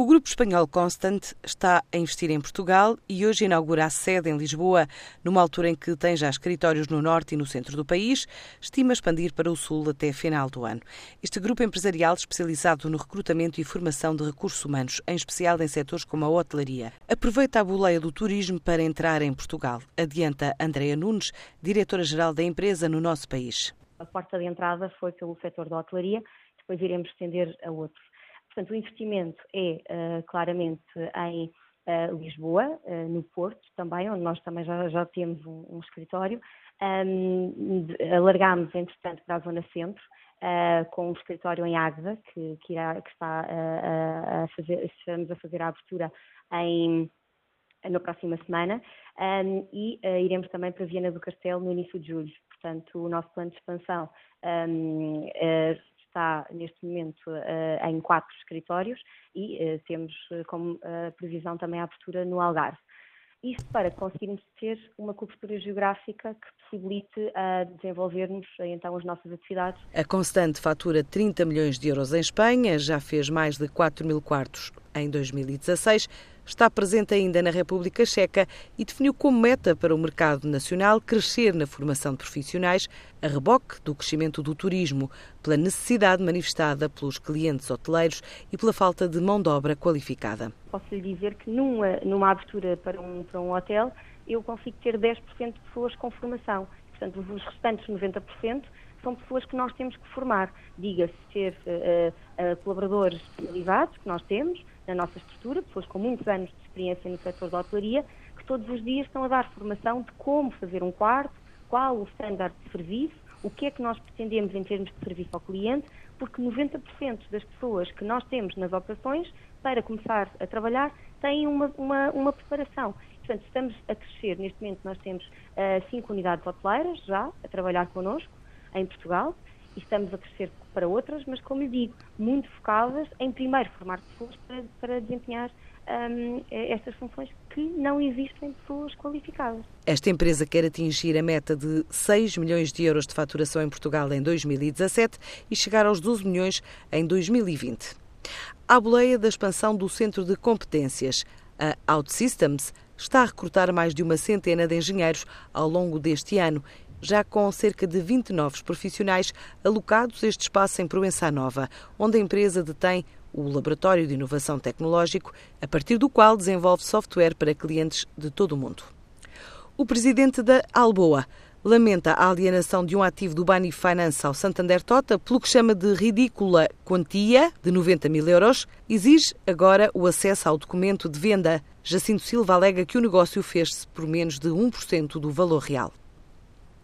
O grupo espanhol Constant está a investir em Portugal e hoje inaugura a sede em Lisboa, numa altura em que tem já escritórios no norte e no centro do país, estima expandir para o sul até final do ano. Este grupo empresarial especializado no recrutamento e formação de recursos humanos, em especial em setores como a hotelaria, aproveita a boleia do turismo para entrar em Portugal. Adianta Andrea Nunes, diretora-geral da empresa no nosso país. A porta de entrada foi pelo setor da hotelaria, depois iremos estender a outros. Portanto, o investimento é uh, claramente em uh, Lisboa, uh, no Porto também, onde nós também já, já temos um, um escritório. Um, alargámos, entretanto, para a Zona Centro, com um escritório em Águeda, que, que, irá, que está a fazer, estamos a fazer a abertura em, na próxima semana um, e uh, iremos também para Viana do Castelo no início de julho. Portanto, o nosso plano de expansão um, uh, está neste momento uh, em quatro escritórios e uh, temos uh, como previsão também a abertura no Algarve. Isto para conseguirmos ter uma cobertura geográfica que possibilite desenvolvermos então as nossas atividades. A Constante fatura 30 milhões de euros em Espanha, já fez mais de 4 mil quartos em 2016 está presente ainda na República Checa e definiu como meta para o mercado nacional crescer na formação de profissionais, a reboque do crescimento do turismo, pela necessidade manifestada pelos clientes hoteleiros e pela falta de mão de obra qualificada. Posso lhe dizer que numa, numa abertura para um, para um hotel, eu consigo ter 10% de pessoas com formação. Portanto, os restantes 90% são pessoas que nós temos que formar. Diga-se ser uh, uh, colaboradores especializados, que nós temos, na nossa estrutura, pessoas com muitos anos de experiência no setor da hotelaria, que todos os dias estão a dar formação de como fazer um quarto, qual o standard de serviço, o que é que nós pretendemos em termos de serviço ao cliente, porque 90% das pessoas que nós temos nas operações, para começar a trabalhar, têm uma, uma, uma preparação. Portanto, estamos a crescer, neste momento nós temos uh, cinco unidades hoteleiras já a trabalhar connosco em Portugal, estamos a crescer para outras, mas como lhe digo, muito focadas em primeiro formar pessoas para, para desempenhar um, estas funções que não existem pessoas qualificadas. Esta empresa quer atingir a meta de 6 milhões de euros de faturação em Portugal em 2017 e chegar aos 12 milhões em 2020. A boleia da expansão do Centro de Competências, a OutSystems, está a recrutar mais de uma centena de engenheiros ao longo deste ano já com cerca de 20 novos profissionais alocados este espaço em Proença Nova, onde a empresa detém o Laboratório de Inovação Tecnológico, a partir do qual desenvolve software para clientes de todo o mundo. O presidente da Alboa lamenta a alienação de um ativo do Bani Finance ao Santander Tota pelo que chama de ridícula quantia de 90 mil euros, exige agora o acesso ao documento de venda. Jacinto Silva alega que o negócio fez-se por menos de 1% do valor real.